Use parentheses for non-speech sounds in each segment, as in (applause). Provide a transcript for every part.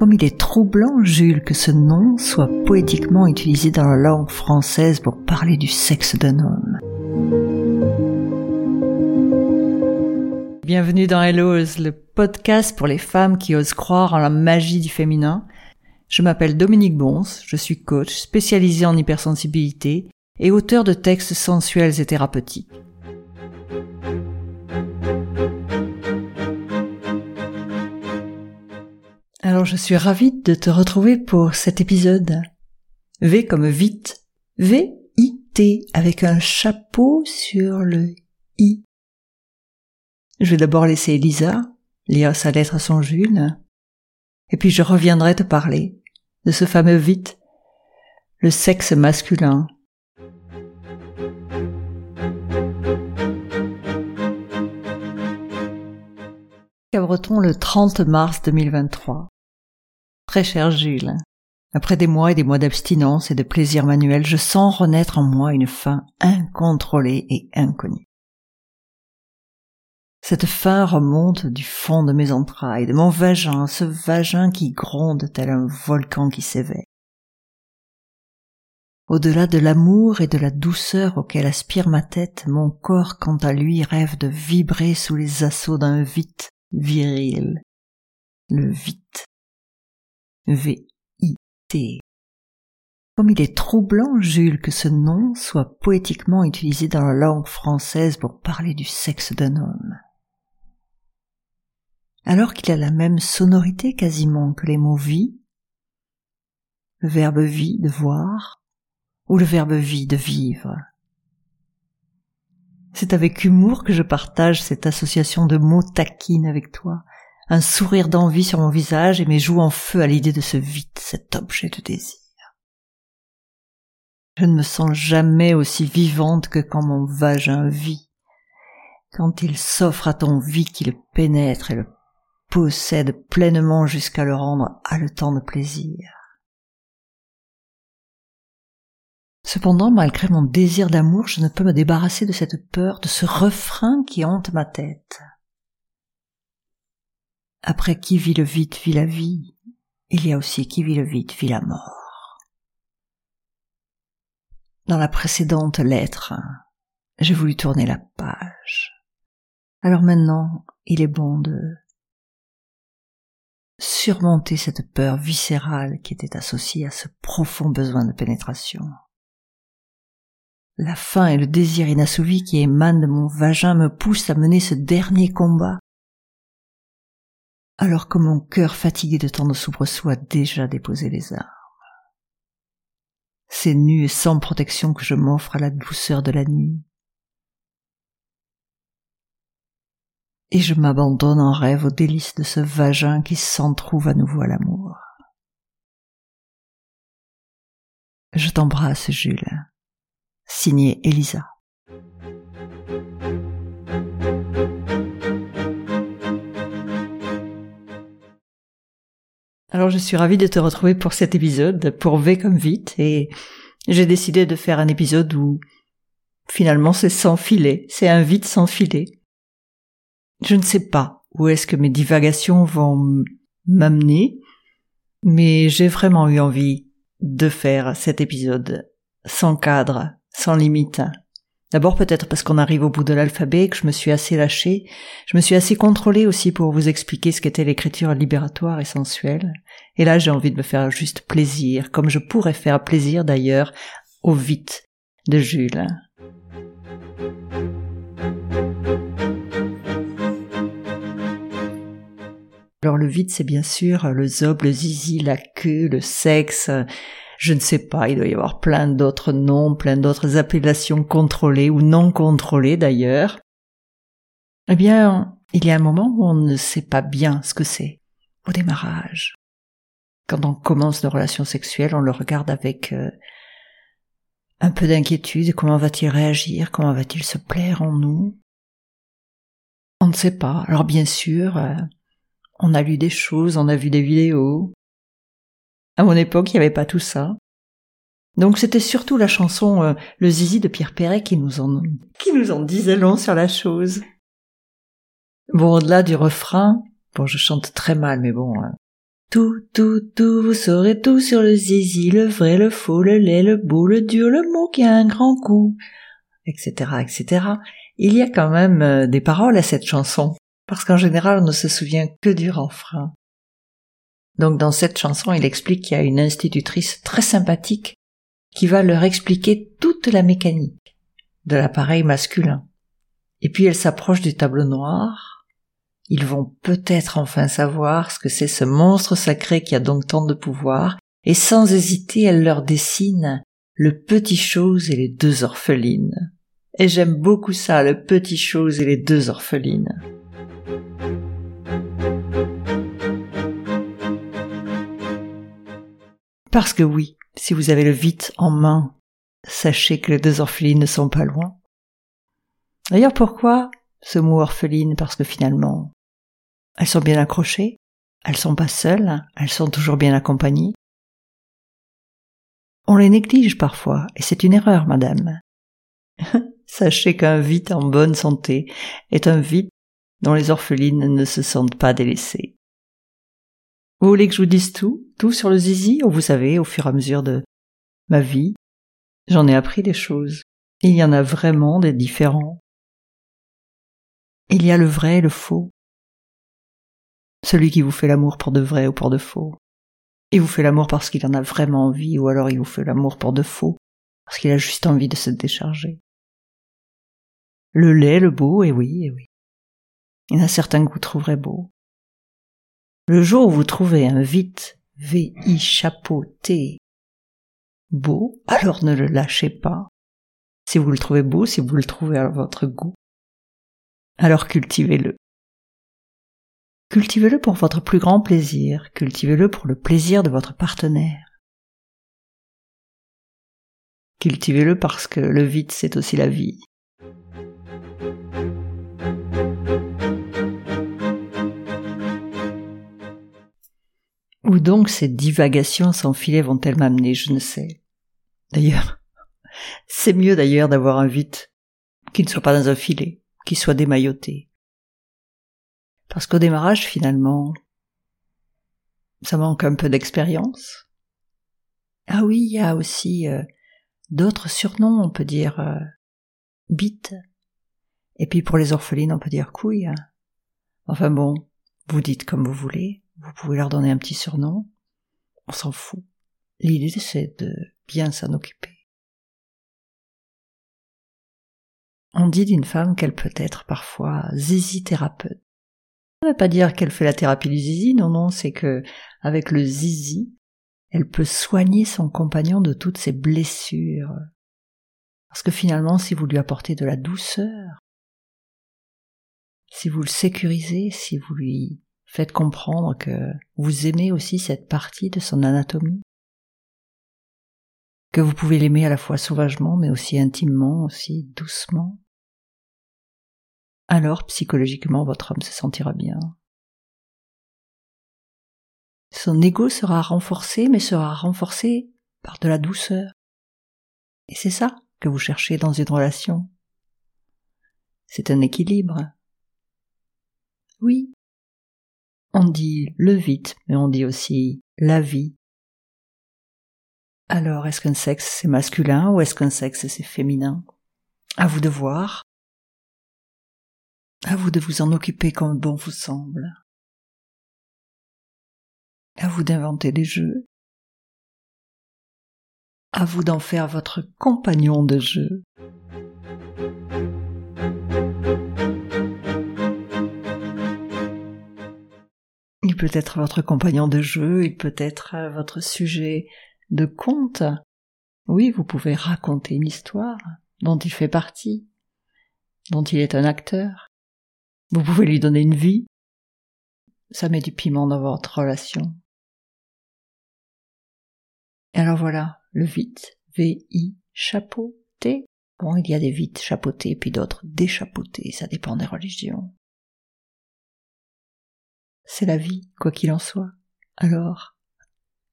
Comme il est troublant, Jules, que ce nom soit poétiquement utilisé dans la langue française pour parler du sexe d'un homme. Bienvenue dans Hello's, le podcast pour les femmes qui osent croire en la magie du féminin. Je m'appelle Dominique Bons, je suis coach spécialisé en hypersensibilité et auteur de textes sensuels et thérapeutiques. Alors je suis ravie de te retrouver pour cet épisode. V comme vite. V-I-T avec un chapeau sur le I. Je vais d'abord laisser Elisa lire sa lettre à son Jules. Et puis je reviendrai te parler de ce fameux vite, le sexe masculin. Cabreton le 30 mars 2023. Très cher Jules, après des mois et des mois d'abstinence et de plaisir manuel, je sens renaître en moi une faim incontrôlée et inconnue. Cette faim remonte du fond de mes entrailles, de mon vagin, ce vagin qui gronde tel un volcan qui s'éveille. Au-delà de l'amour et de la douceur auquel aspire ma tête, mon corps quant à lui rêve de vibrer sous les assauts d'un vite viril. Le vite. V-I-T. Comme il est troublant, Jules, que ce nom soit poétiquement utilisé dans la langue française pour parler du sexe d'un homme. Alors qu'il a la même sonorité quasiment que les mots vie, le verbe vie de voir, ou le verbe vie de vivre. C'est avec humour que je partage cette association de mots taquine avec toi, un sourire d'envie sur mon visage et mes joues en feu à l'idée de ce vide, cet objet de désir. Je ne me sens jamais aussi vivante que quand mon vagin vit, quand il s'offre à ton vie qui le pénètre et le possède pleinement jusqu'à le rendre haletant de plaisir. Cependant, malgré mon désir d'amour, je ne peux me débarrasser de cette peur, de ce refrain qui hante ma tête. Après qui vit le vide vit la vie, il y a aussi qui vit le vide vit la mort. Dans la précédente lettre, j'ai voulu tourner la page. Alors maintenant, il est bon de surmonter cette peur viscérale qui était associée à ce profond besoin de pénétration. La faim et le désir inassouvi qui émanent de mon vagin me poussent à mener ce dernier combat alors que mon cœur fatigué de tant de soubresauts a déjà déposé les armes. C'est nu et sans protection que je m'offre à la douceur de la nuit. Et je m'abandonne en rêve aux délices de ce vagin qui s'en trouve à nouveau à l'amour. Je t'embrasse, Jules. Signé Elisa. Alors je suis ravie de te retrouver pour cet épisode, pour V comme vite, et j'ai décidé de faire un épisode où finalement c'est sans filet, c'est un vide sans filet. Je ne sais pas où est-ce que mes divagations vont m'amener, mais j'ai vraiment eu envie de faire cet épisode sans cadre, sans limite, D'abord peut-être parce qu'on arrive au bout de l'alphabet, que je me suis assez lâchée, je me suis assez contrôlée aussi pour vous expliquer ce qu'était l'écriture libératoire et sensuelle. Et là j'ai envie de me faire juste plaisir, comme je pourrais faire plaisir d'ailleurs au vite de Jules. Alors le vide, c'est bien sûr le zob, le zizi, la queue, le sexe, je ne sais pas, il doit y avoir plein d'autres noms, plein d'autres appellations contrôlées ou non contrôlées d'ailleurs. Eh bien, il y a un moment où on ne sait pas bien ce que c'est au démarrage. Quand on commence nos relations sexuelles, on le regarde avec euh, un peu d'inquiétude. Comment va-t-il réagir? Comment va-t-il se plaire en nous? On ne sait pas. Alors bien sûr, euh, on a lu des choses, on a vu des vidéos, à mon époque, il n'y avait pas tout ça. Donc c'était surtout la chanson euh, Le Zizi de Pierre Perret qui nous en qui nous en disait long sur la chose. Bon, au-delà du refrain, bon, je chante très mal, mais bon, euh, Tout, tout, tout, vous saurez tout sur le zizi, le vrai, le faux, le laid, le beau, le dur, le mot qui a un grand coup, etc., etc. Il y a quand même euh, des paroles à cette chanson, parce qu'en général on ne se souvient que du refrain. Donc dans cette chanson, il explique qu'il y a une institutrice très sympathique qui va leur expliquer toute la mécanique de l'appareil masculin. Et puis elle s'approche du tableau noir, ils vont peut-être enfin savoir ce que c'est ce monstre sacré qui a donc tant de pouvoir, et sans hésiter elle leur dessine le petit chose et les deux orphelines. Et j'aime beaucoup ça, le petit chose et les deux orphelines. Parce que oui, si vous avez le vite en main, sachez que les deux orphelines ne sont pas loin. D'ailleurs, pourquoi ce mot orpheline? Parce que finalement, elles sont bien accrochées, elles sont pas seules, elles sont toujours bien accompagnées. On les néglige parfois, et c'est une erreur, madame. (laughs) Sachez qu'un vite en bonne santé est un vite dont les orphelines ne se sentent pas délaissées. Vous voulez que je vous dise tout, tout sur le zizi, ou vous savez, au fur et à mesure de ma vie, j'en ai appris des choses. Il y en a vraiment des différents. Il y a le vrai et le faux. Celui qui vous fait l'amour pour de vrai ou pour de faux. Il vous fait l'amour parce qu'il en a vraiment envie, ou alors il vous fait l'amour pour de faux, parce qu'il a juste envie de se décharger. Le lait, le beau, et oui, et oui. Il y en a certains que vous trouverez beaux. Le jour où vous trouvez un vite, V-I chapeau T, beau, alors ne le lâchez pas. Si vous le trouvez beau, si vous le trouvez à votre goût, alors cultivez-le. Cultivez-le pour votre plus grand plaisir, cultivez-le pour le plaisir de votre partenaire. Cultivez-le parce que le vide c'est aussi la vie. Où donc ces divagations sans filet vont-elles m'amener, je ne sais. D'ailleurs, (laughs) c'est mieux d'ailleurs d'avoir un vide qui ne soit pas dans un filet, qui soit démailloté. Parce qu'au démarrage, finalement, ça manque un peu d'expérience. Ah oui, il y a aussi euh, d'autres surnoms, on peut dire euh, bite. Et puis pour les orphelines, on peut dire couille. Enfin bon, vous dites comme vous voulez, vous pouvez leur donner un petit surnom, on s'en fout. L'idée c'est de bien s'en occuper. On dit d'une femme qu'elle peut être parfois zizithérapeute. Ça ne veut pas dire qu'elle fait la thérapie du zizi, non, non, c'est que, avec le zizi, elle peut soigner son compagnon de toutes ses blessures. Parce que finalement, si vous lui apportez de la douceur, si vous le sécurisez, si vous lui faites comprendre que vous aimez aussi cette partie de son anatomie, que vous pouvez l'aimer à la fois sauvagement, mais aussi intimement, aussi doucement, alors psychologiquement votre homme se sentira bien. Son ego sera renforcé, mais sera renforcé par de la douceur. Et c'est ça que vous cherchez dans une relation. C'est un équilibre. Oui. On dit le vite, mais on dit aussi la vie. Alors, est-ce qu'un sexe c'est masculin ou est-ce qu'un sexe c'est féminin? À vous de voir. À vous de vous en occuper comme bon vous semble. À vous d'inventer des jeux. À vous d'en faire votre compagnon de jeu. Peut être votre compagnon de jeu, il peut être votre sujet de conte. Oui, vous pouvez raconter une histoire dont il fait partie, dont il est un acteur. Vous pouvez lui donner une vie. Ça met du piment dans votre relation. Alors voilà, le vite, V-I, chapeau, T. Bon, il y a des vites chapeautés, puis d'autres déchapeautés, ça dépend des religions. C'est la vie, quoi qu'il en soit. Alors,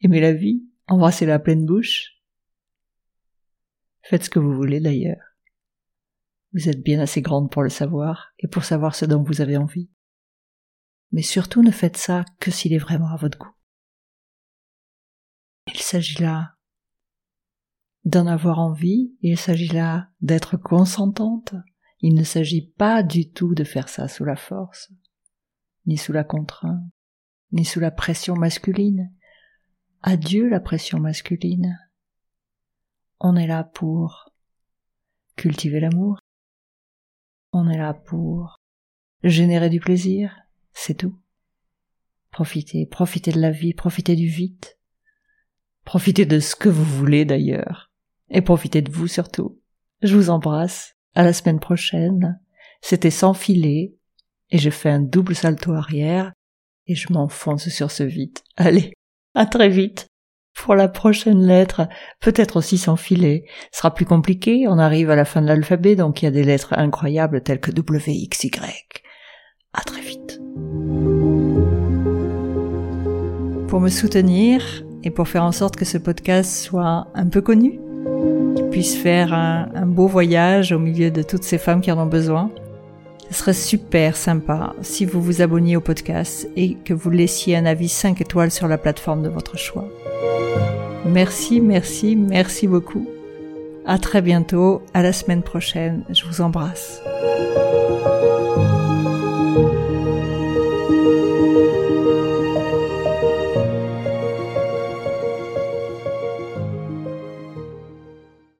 aimez la vie, embrassez-la pleine bouche. Faites ce que vous voulez d'ailleurs. Vous êtes bien assez grande pour le savoir et pour savoir ce dont vous avez envie. Mais surtout ne faites ça que s'il est vraiment à votre goût. Il s'agit là d'en avoir envie, il s'agit là d'être consentante. Il ne s'agit pas du tout de faire ça sous la force, ni sous la contrainte, ni sous la pression masculine. Adieu la pression masculine. On est là pour cultiver l'amour. On est là pour générer du plaisir, c'est tout. Profitez, profitez de la vie, profitez du vite. Profitez de ce que vous voulez d'ailleurs. Et profitez de vous surtout. Je vous embrasse. À la semaine prochaine. C'était sans filet. Et je fais un double salto arrière. Et je m'enfonce sur ce vite. (laughs) Allez, à très vite. Pour la prochaine lettre, peut-être aussi sans filet. Ce sera plus compliqué. On arrive à la fin de l'alphabet, donc il y a des lettres incroyables telles que W, X, Y. À très vite. Pour me soutenir et pour faire en sorte que ce podcast soit un peu connu, puisse faire un, beau voyage au milieu de toutes ces femmes qui en ont besoin, ce serait super sympa si vous vous abonniez au podcast et que vous laissiez un avis 5 étoiles sur la plateforme de votre choix. Merci, merci, merci beaucoup. À très bientôt, à la semaine prochaine. Je vous embrasse.